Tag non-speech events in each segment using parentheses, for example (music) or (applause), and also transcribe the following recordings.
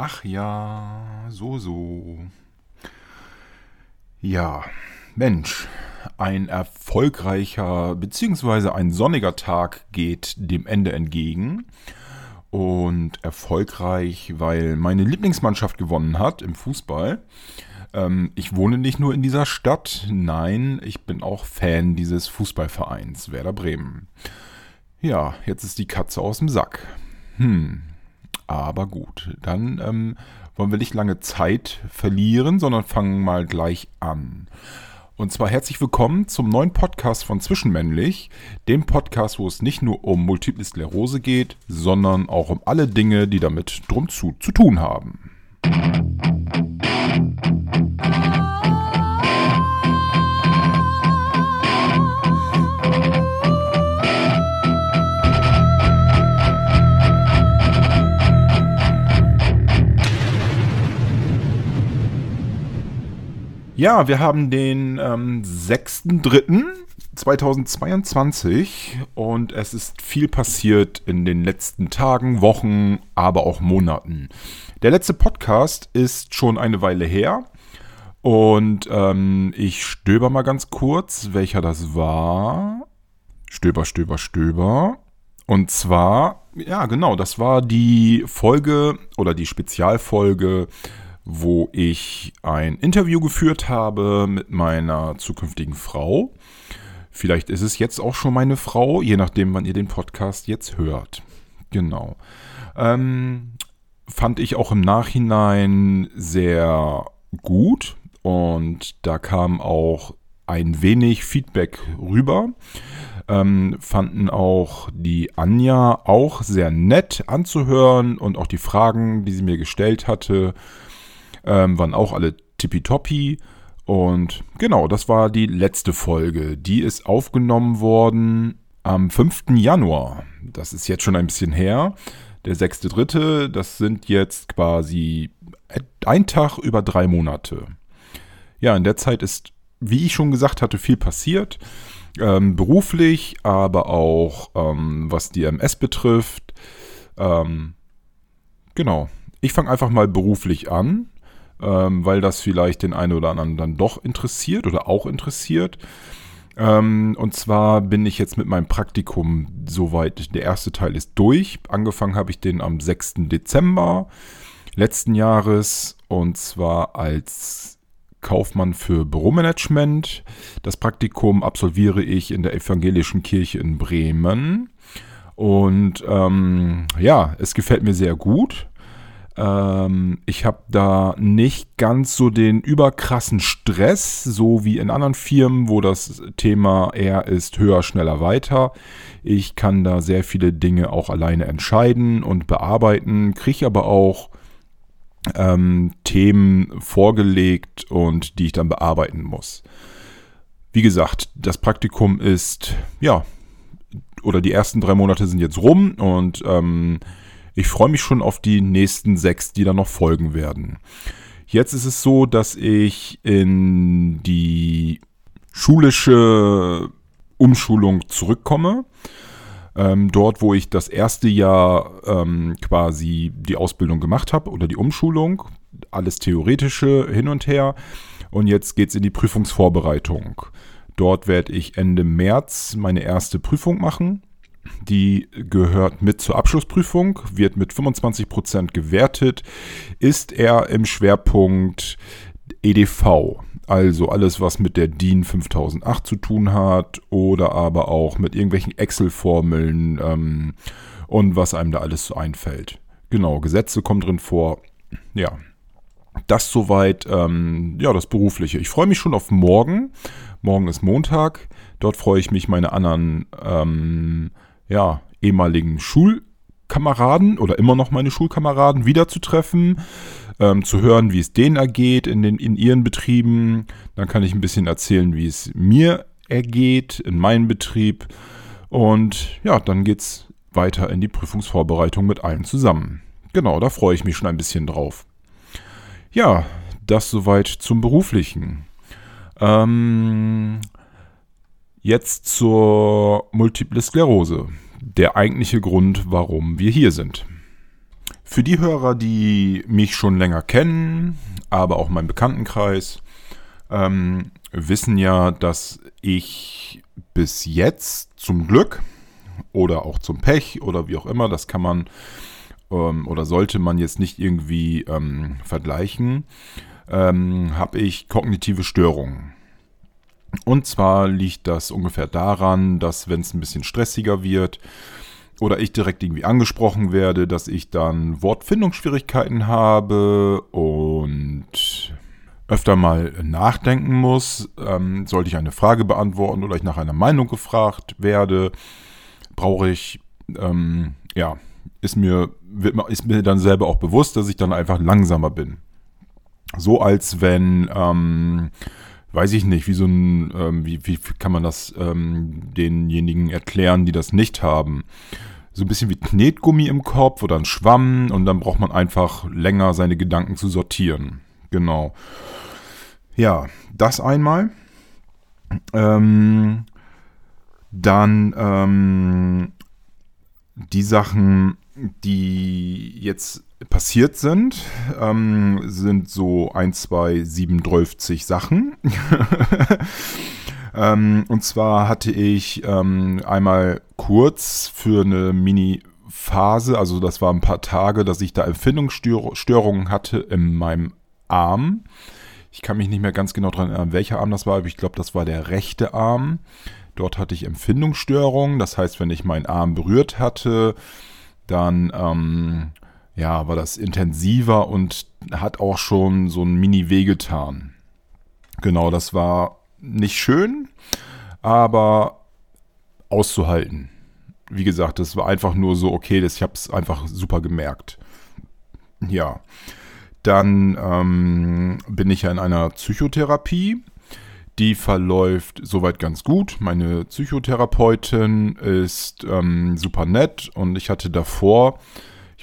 Ach ja, so, so. Ja, Mensch, ein erfolgreicher bzw. ein sonniger Tag geht dem Ende entgegen. Und erfolgreich, weil meine Lieblingsmannschaft gewonnen hat im Fußball. Ähm, ich wohne nicht nur in dieser Stadt, nein, ich bin auch Fan dieses Fußballvereins, Werder Bremen. Ja, jetzt ist die Katze aus dem Sack. Hm, aber gut, dann ähm, wollen wir nicht lange Zeit verlieren, sondern fangen mal gleich an. Und zwar herzlich willkommen zum neuen Podcast von Zwischenmännlich, dem Podcast, wo es nicht nur um Multiple Sklerose geht, sondern auch um alle Dinge, die damit drum zu, zu tun haben. Ja, wir haben den ähm, 6.3.2022 und es ist viel passiert in den letzten Tagen, Wochen, aber auch Monaten. Der letzte Podcast ist schon eine Weile her und ähm, ich stöber mal ganz kurz, welcher das war. Stöber, stöber, stöber. Und zwar, ja genau, das war die Folge oder die Spezialfolge wo ich ein Interview geführt habe mit meiner zukünftigen Frau. Vielleicht ist es jetzt auch schon meine Frau, je nachdem, wann ihr den Podcast jetzt hört. Genau. Ähm, fand ich auch im Nachhinein sehr gut und da kam auch ein wenig Feedback rüber. Ähm, fanden auch die Anja auch sehr nett anzuhören und auch die Fragen, die sie mir gestellt hatte, ähm, waren auch alle tippitoppi. Und genau, das war die letzte Folge. Die ist aufgenommen worden am 5. Januar. Das ist jetzt schon ein bisschen her. Der 6.3., das sind jetzt quasi ein Tag über drei Monate. Ja, in der Zeit ist, wie ich schon gesagt hatte, viel passiert. Ähm, beruflich, aber auch ähm, was die MS betrifft. Ähm, genau. Ich fange einfach mal beruflich an ähm, weil das vielleicht den einen oder anderen dann doch interessiert oder auch interessiert. Ähm, und zwar bin ich jetzt mit meinem Praktikum soweit, der erste Teil ist durch. Angefangen habe ich den am 6. Dezember letzten Jahres und zwar als Kaufmann für Büromanagement. Das Praktikum absolviere ich in der Evangelischen Kirche in Bremen. Und ähm, ja, es gefällt mir sehr gut. Ähm, ich habe da nicht ganz so den überkrassen Stress, so wie in anderen Firmen, wo das Thema eher ist höher, schneller, weiter. Ich kann da sehr viele Dinge auch alleine entscheiden und bearbeiten, kriege aber auch ähm, Themen vorgelegt und die ich dann bearbeiten muss. Wie gesagt, das Praktikum ist, ja, oder die ersten drei Monate sind jetzt rum und ähm, ich freue mich schon auf die nächsten sechs, die dann noch folgen werden. Jetzt ist es so, dass ich in die schulische Umschulung zurückkomme. Ähm, dort, wo ich das erste Jahr ähm, quasi die Ausbildung gemacht habe oder die Umschulung, alles theoretische hin und her. Und jetzt geht es in die Prüfungsvorbereitung. Dort werde ich Ende März meine erste Prüfung machen. Die gehört mit zur Abschlussprüfung, wird mit 25% gewertet, ist er im Schwerpunkt EDV. Also alles, was mit der DIN 5008 zu tun hat oder aber auch mit irgendwelchen Excel-Formeln ähm, und was einem da alles so einfällt. Genau, Gesetze kommen drin vor. Ja, das soweit, ähm, ja, das Berufliche. Ich freue mich schon auf morgen. Morgen ist Montag. Dort freue ich mich, meine anderen ähm, ja, ehemaligen Schulkameraden oder immer noch meine Schulkameraden wiederzutreffen, ähm, zu hören, wie es denen ergeht in, den, in ihren Betrieben. Dann kann ich ein bisschen erzählen, wie es mir ergeht in meinem Betrieb. Und ja, dann geht es weiter in die Prüfungsvorbereitung mit allen zusammen. Genau, da freue ich mich schon ein bisschen drauf. Ja, das soweit zum Beruflichen. Ähm, Jetzt zur Multiple Sklerose. Der eigentliche Grund, warum wir hier sind. Für die Hörer, die mich schon länger kennen, aber auch meinen Bekanntenkreis, ähm, wissen ja, dass ich bis jetzt zum Glück oder auch zum Pech oder wie auch immer, das kann man ähm, oder sollte man jetzt nicht irgendwie ähm, vergleichen, ähm, habe ich kognitive Störungen. Und zwar liegt das ungefähr daran, dass wenn es ein bisschen stressiger wird oder ich direkt irgendwie angesprochen werde, dass ich dann Wortfindungsschwierigkeiten habe und öfter mal nachdenken muss, ähm, sollte ich eine Frage beantworten oder ich nach einer Meinung gefragt werde, brauche ich, ähm, ja, ist mir, wird, ist mir dann selber auch bewusst, dass ich dann einfach langsamer bin. So als wenn, ähm, weiß ich nicht, wie so ein, ähm, wie, wie kann man das ähm, denjenigen erklären, die das nicht haben? So ein bisschen wie Knetgummi im Kopf oder ein Schwamm und dann braucht man einfach länger seine Gedanken zu sortieren. Genau. Ja, das einmal. Ähm, dann ähm, die Sachen, die jetzt passiert sind, ähm, sind so 1, 2, 7, 12 Sachen. (laughs) ähm, und zwar hatte ich ähm, einmal kurz für eine Mini-Phase, also das war ein paar Tage, dass ich da Empfindungsstörungen hatte in meinem Arm. Ich kann mich nicht mehr ganz genau daran erinnern, welcher Arm das war, aber ich glaube, das war der rechte Arm. Dort hatte ich Empfindungsstörungen. Das heißt, wenn ich meinen Arm berührt hatte, dann ähm, ja, war das intensiver und hat auch schon so ein Mini-Weh getan. Genau, das war nicht schön, aber auszuhalten. Wie gesagt, das war einfach nur so, okay, das, ich habe es einfach super gemerkt. Ja, dann ähm, bin ich ja in einer Psychotherapie. Die verläuft soweit ganz gut. Meine Psychotherapeutin ist ähm, super nett und ich hatte davor,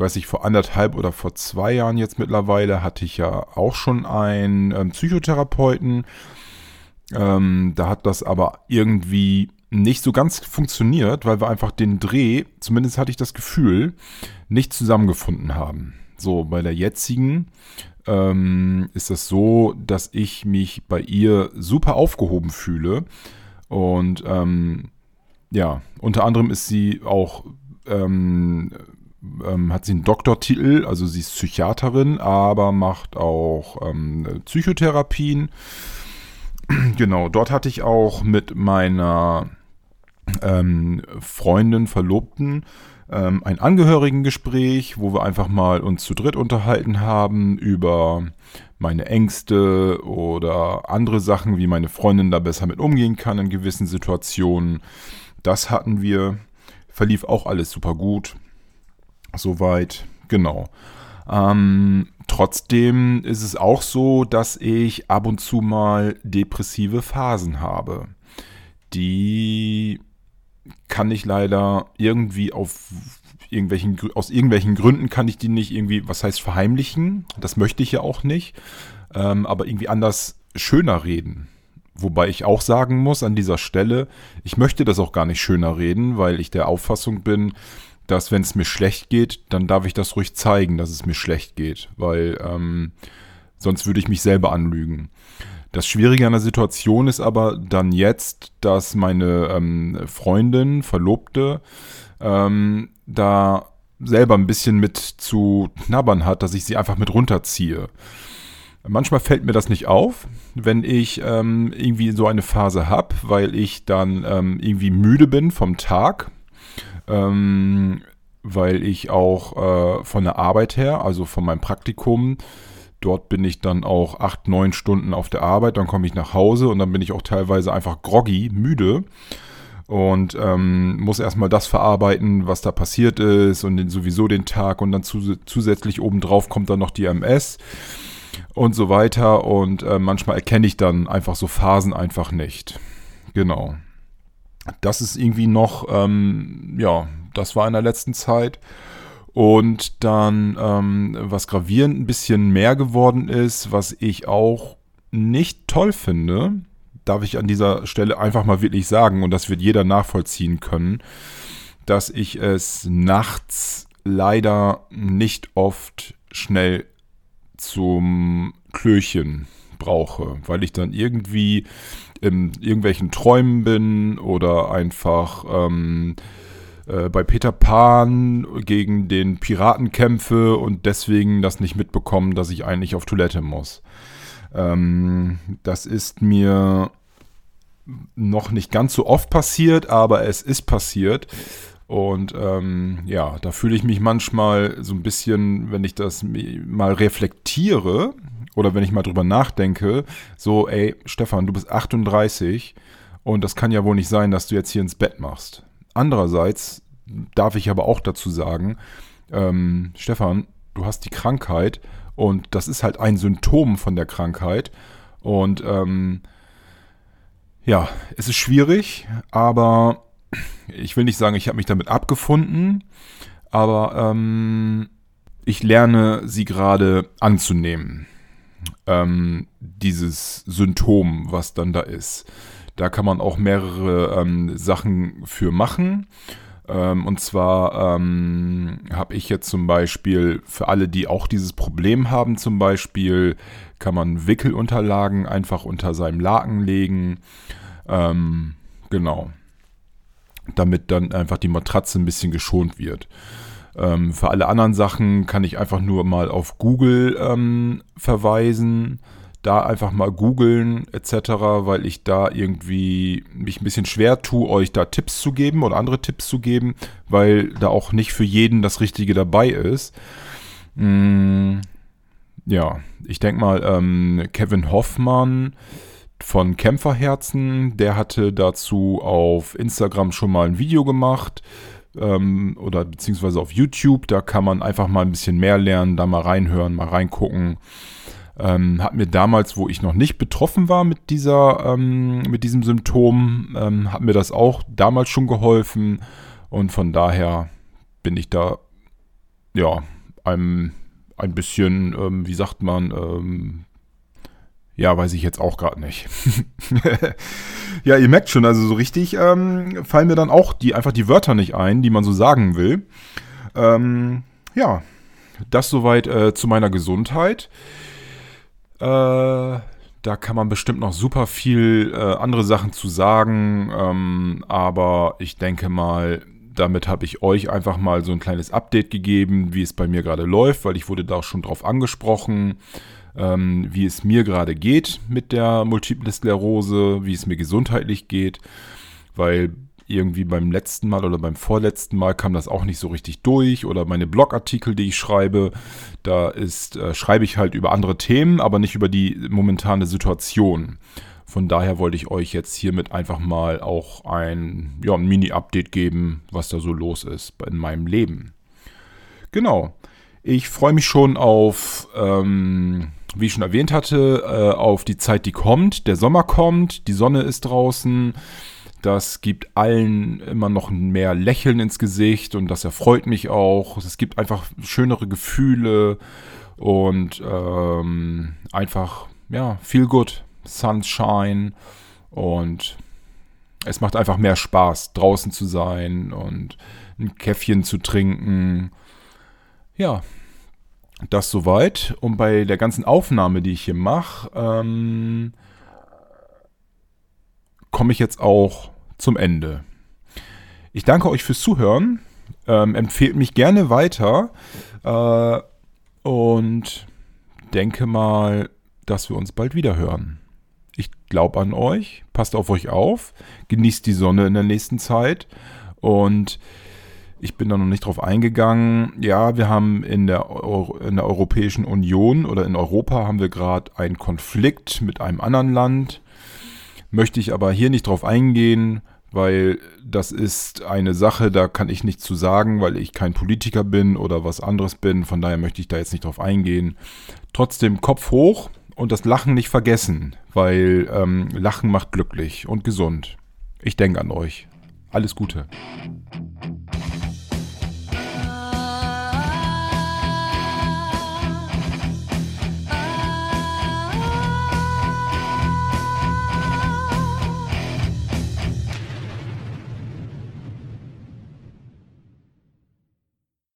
weiß nicht, vor anderthalb oder vor zwei Jahren jetzt mittlerweile, hatte ich ja auch schon einen ähm, Psychotherapeuten. Ähm, da hat das aber irgendwie nicht so ganz funktioniert, weil wir einfach den Dreh, zumindest hatte ich das Gefühl, nicht zusammengefunden haben. So, bei der jetzigen ähm, ist das so, dass ich mich bei ihr super aufgehoben fühle. Und ähm, ja, unter anderem ist sie auch, ähm, ähm hat sie einen Doktortitel, also sie ist Psychiaterin, aber macht auch ähm, Psychotherapien. (clears throat) Genau, dort hatte ich auch mit meiner ähm, Freundin, Verlobten, ähm, ein Angehörigengespräch, wo wir einfach mal uns zu dritt unterhalten haben über meine Ängste oder andere Sachen, wie meine Freundin da besser mit umgehen kann in gewissen Situationen. Das hatten wir. Verlief auch alles super gut. Soweit, genau. Ähm, trotzdem ist es auch so, dass ich ab und zu mal depressive Phasen habe, die kann ich leider irgendwie auf irgendwelchen, aus irgendwelchen Gründen kann ich die nicht irgendwie, was heißt verheimlichen? Das möchte ich ja auch nicht. Ähm, aber irgendwie anders schöner reden. Wobei ich auch sagen muss an dieser Stelle, ich möchte das auch gar nicht schöner reden, weil ich der Auffassung bin, dass wenn es mir schlecht geht, dann darf ich das ruhig zeigen, dass es mir schlecht geht, weil ähm, sonst würde ich mich selber anlügen. Das Schwierige an der Situation ist aber dann jetzt, dass meine ähm, Freundin, Verlobte, ähm, da selber ein bisschen mit zu knabbern hat, dass ich sie einfach mit runterziehe. Manchmal fällt mir das nicht auf, wenn ich ähm, irgendwie so eine Phase habe, weil ich dann ähm, irgendwie müde bin vom Tag, ähm, weil ich auch äh, von der Arbeit her, also von meinem Praktikum, Dort bin ich dann auch acht, neun Stunden auf der Arbeit, dann komme ich nach Hause und dann bin ich auch teilweise einfach groggy, müde und ähm, muss erstmal das verarbeiten, was da passiert ist und den, sowieso den Tag und dann zus zusätzlich obendrauf kommt dann noch die MS und so weiter und äh, manchmal erkenne ich dann einfach so Phasen einfach nicht. Genau. Das ist irgendwie noch, ähm, ja, das war in der letzten Zeit. Und dann, ähm, was gravierend ein bisschen mehr geworden ist, was ich auch nicht toll finde, darf ich an dieser Stelle einfach mal wirklich sagen, und das wird jeder nachvollziehen können, dass ich es nachts leider nicht oft schnell zum Klöchen brauche, weil ich dann irgendwie in irgendwelchen Träumen bin oder einfach ähm, äh, bei Peter Pan gegen den Piraten kämpfe und deswegen das nicht mitbekommen, dass ich eigentlich auf Toilette muss. Ähm, das ist mir noch nicht ganz so oft passiert, aber es ist passiert. Und ähm, ja, da fühle ich mich manchmal so ein bisschen, wenn ich das mal reflektiere oder wenn ich mal drüber nachdenke, so, ey, Stefan, du bist 38 und das kann ja wohl nicht sein, dass du jetzt hier ins Bett machst. Andererseits darf ich aber auch dazu sagen, ähm, Stefan, du hast die Krankheit und das ist halt ein Symptom von der Krankheit. Und ähm, ja, es ist schwierig, aber ich will nicht sagen, ich habe mich damit abgefunden, aber ähm, ich lerne sie gerade anzunehmen. Ähm, dieses Symptom, was dann da ist. Da kann man auch mehrere ähm, Sachen für machen. Ähm, und zwar ähm, habe ich jetzt zum Beispiel für alle, die auch dieses Problem haben, zum Beispiel kann man Wickelunterlagen einfach unter seinem Laken legen. Ähm, genau damit dann einfach die Matratze ein bisschen geschont wird. Ähm, für alle anderen Sachen kann ich einfach nur mal auf Google ähm, verweisen. Da einfach mal googeln etc., weil ich da irgendwie mich ein bisschen schwer tue, euch da Tipps zu geben oder andere Tipps zu geben, weil da auch nicht für jeden das Richtige dabei ist. Mm, ja, ich denke mal, ähm, Kevin Hoffmann von Kämpferherzen. Der hatte dazu auf Instagram schon mal ein Video gemacht ähm, oder beziehungsweise auf YouTube. Da kann man einfach mal ein bisschen mehr lernen, da mal reinhören, mal reingucken. Ähm, hat mir damals, wo ich noch nicht betroffen war mit dieser, ähm, mit diesem Symptom, ähm, hat mir das auch damals schon geholfen und von daher bin ich da ja ein, ein bisschen, ähm, wie sagt man, ähm, ja, weiß ich jetzt auch gerade nicht. (laughs) ja, ihr merkt schon, also so richtig ähm, fallen mir dann auch die, einfach die Wörter nicht ein, die man so sagen will. Ähm, ja, das soweit äh, zu meiner Gesundheit. Äh, da kann man bestimmt noch super viel äh, andere Sachen zu sagen, ähm, aber ich denke mal, damit habe ich euch einfach mal so ein kleines Update gegeben, wie es bei mir gerade läuft, weil ich wurde da schon drauf angesprochen ähm, wie es mir gerade geht mit der Multiple Sklerose, wie es mir gesundheitlich geht, weil irgendwie beim letzten Mal oder beim vorletzten Mal kam das auch nicht so richtig durch oder meine Blogartikel, die ich schreibe, da ist, äh, schreibe ich halt über andere Themen, aber nicht über die momentane Situation. Von daher wollte ich euch jetzt hiermit einfach mal auch ein, ja, ein Mini-Update geben, was da so los ist in meinem Leben. Genau. Ich freue mich schon auf ähm, wie ich schon erwähnt hatte, äh, auf die Zeit, die kommt. Der Sommer kommt, die Sonne ist draußen. Das gibt allen immer noch mehr Lächeln ins Gesicht und das erfreut mich auch. Es gibt einfach schönere Gefühle und ähm, einfach, ja, viel gut. Sunshine und es macht einfach mehr Spaß, draußen zu sein und ein Käffchen zu trinken. Ja, das soweit. Und bei der ganzen Aufnahme, die ich hier mache, ähm, komme ich jetzt auch zum Ende. Ich danke euch fürs Zuhören. Ähm, empfehlt mich gerne weiter. Äh, und denke mal, dass wir uns bald wieder hören. Ich glaube an euch. Passt auf euch auf. Genießt die Sonne in der nächsten Zeit. Und ich bin da noch nicht drauf eingegangen. Ja, wir haben in der, Euro, in der Europäischen Union oder in Europa haben wir gerade einen Konflikt mit einem anderen Land. Möchte ich aber hier nicht drauf eingehen, weil das ist eine Sache, da kann ich nichts zu sagen, weil ich kein Politiker bin oder was anderes bin. Von daher möchte ich da jetzt nicht drauf eingehen. Trotzdem Kopf hoch und das Lachen nicht vergessen, weil ähm, Lachen macht glücklich und gesund. Ich denke an euch. Alles Gute.